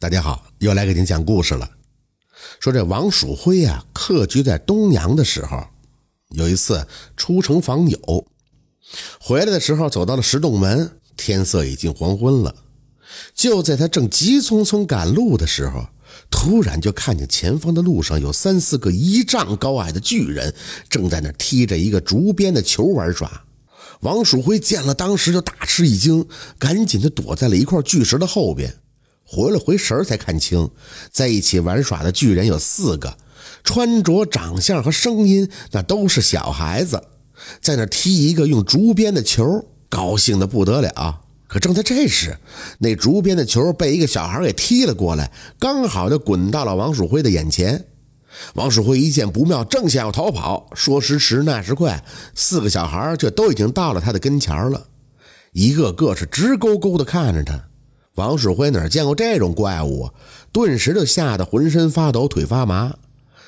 大家好，又来给您讲故事了。说这王蜀辉啊，客居在东阳的时候，有一次出城访友，回来的时候走到了石洞门，天色已经黄昏了。就在他正急匆匆赶路的时候，突然就看见前方的路上有三四个一丈高矮的巨人，正在那踢着一个竹编的球玩耍。王蜀辉见了，当时就大吃一惊，赶紧的躲在了一块巨石的后边。回了回神才看清，在一起玩耍的巨人有四个，穿着、长相和声音那都是小孩子，在那踢一个用竹编的球，高兴的不得了。可正在这时，那竹编的球被一个小孩给踢了过来，刚好就滚到了王蜀辉的眼前。王蜀辉一见不妙，正想要逃跑，说时迟，那时快，四个小孩却都已经到了他的跟前了，一个个是直勾勾的看着他。王世辉哪见过这种怪物？顿时就吓得浑身发抖，腿发麻。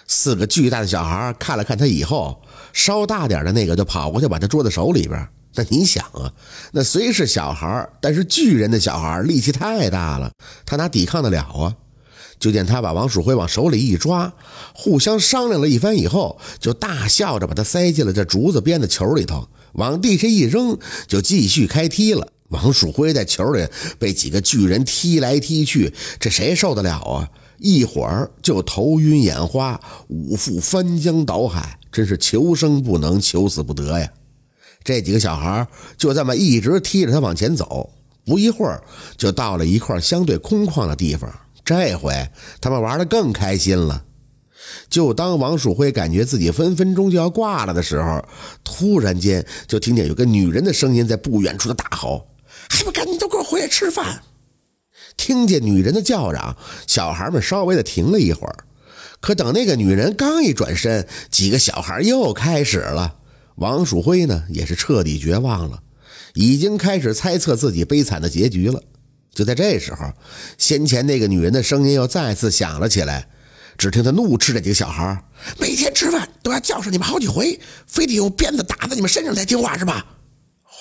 四个巨大的小孩看了看他以后，稍大点的那个就跑过去把他捉在手里边。那你想啊，那虽是小孩，但是巨人的小孩力气太大了，他哪抵抗得了啊？就见他把王树辉往手里一抓，互相商量了一番以后，就大笑着把他塞进了这竹子编的球里头，往地下一扔，就继续开踢了。王树辉在球里被几个巨人踢来踢去，这谁受得了啊？一会儿就头晕眼花，五腹翻江倒海，真是求生不能，求死不得呀！这几个小孩就这么一直踢着他往前走，不一会儿就到了一块相对空旷的地方。这回他们玩的更开心了。就当王树辉感觉自己分分钟就要挂了的时候，突然间就听见有个女人的声音在不远处的大吼。还不赶紧都给我回来吃饭！听见女人的叫嚷，小孩们稍微的停了一会儿。可等那个女人刚一转身，几个小孩又开始了。王蜀辉呢，也是彻底绝望了，已经开始猜测自己悲惨的结局了。就在这时候，先前那个女人的声音又再次响了起来。只听她怒斥这几个小孩：“每天吃饭都要叫上你们好几回，非得用鞭子打在你们身上才听话是吧？”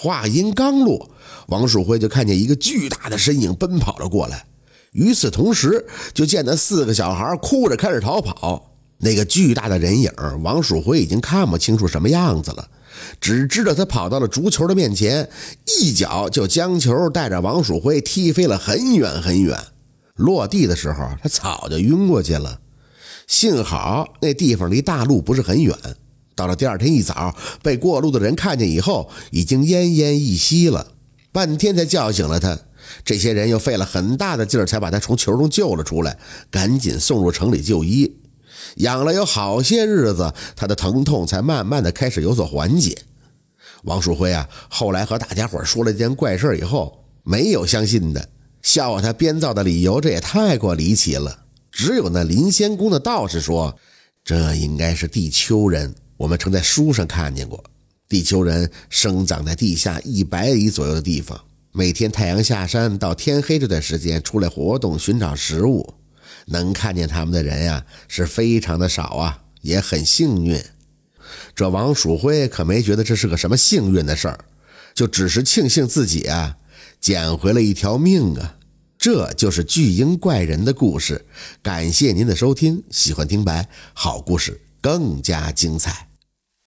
话音刚落，王树辉就看见一个巨大的身影奔跑了过来。与此同时，就见那四个小孩哭着开始逃跑。那个巨大的人影，王树辉已经看不清楚什么样子了，只知道他跑到了足球的面前，一脚就将球带着王树辉踢飞了很远很远。落地的时候，他早就晕过去了。幸好那地方离大路不是很远。到了第二天一早，被过路的人看见以后，已经奄奄一息了。半天才叫醒了他。这些人又费了很大的劲儿，才把他从球中救了出来，赶紧送入城里就医。养了有好些日子，他的疼痛才慢慢的开始有所缓解。王树辉啊，后来和大家伙说了一件怪事以后，没有相信的，笑话他编造的理由，这也太过离奇了。只有那临仙宫的道士说，这应该是地丘人。我们曾在书上看见过，地球人生长在地下一百里左右的地方，每天太阳下山到天黑这段时间出来活动寻找食物，能看见他们的人呀是非常的少啊，也很幸运。这王曙辉可没觉得这是个什么幸运的事儿，就只是庆幸自己啊捡回了一条命啊。这就是巨婴怪人的故事。感谢您的收听，喜欢听白好故事更加精彩。